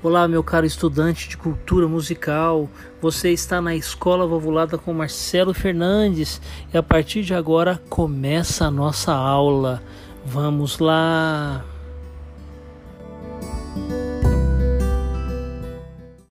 Olá, meu caro estudante de cultura musical. Você está na Escola Vovulada com Marcelo Fernandes e a partir de agora começa a nossa aula. Vamos lá!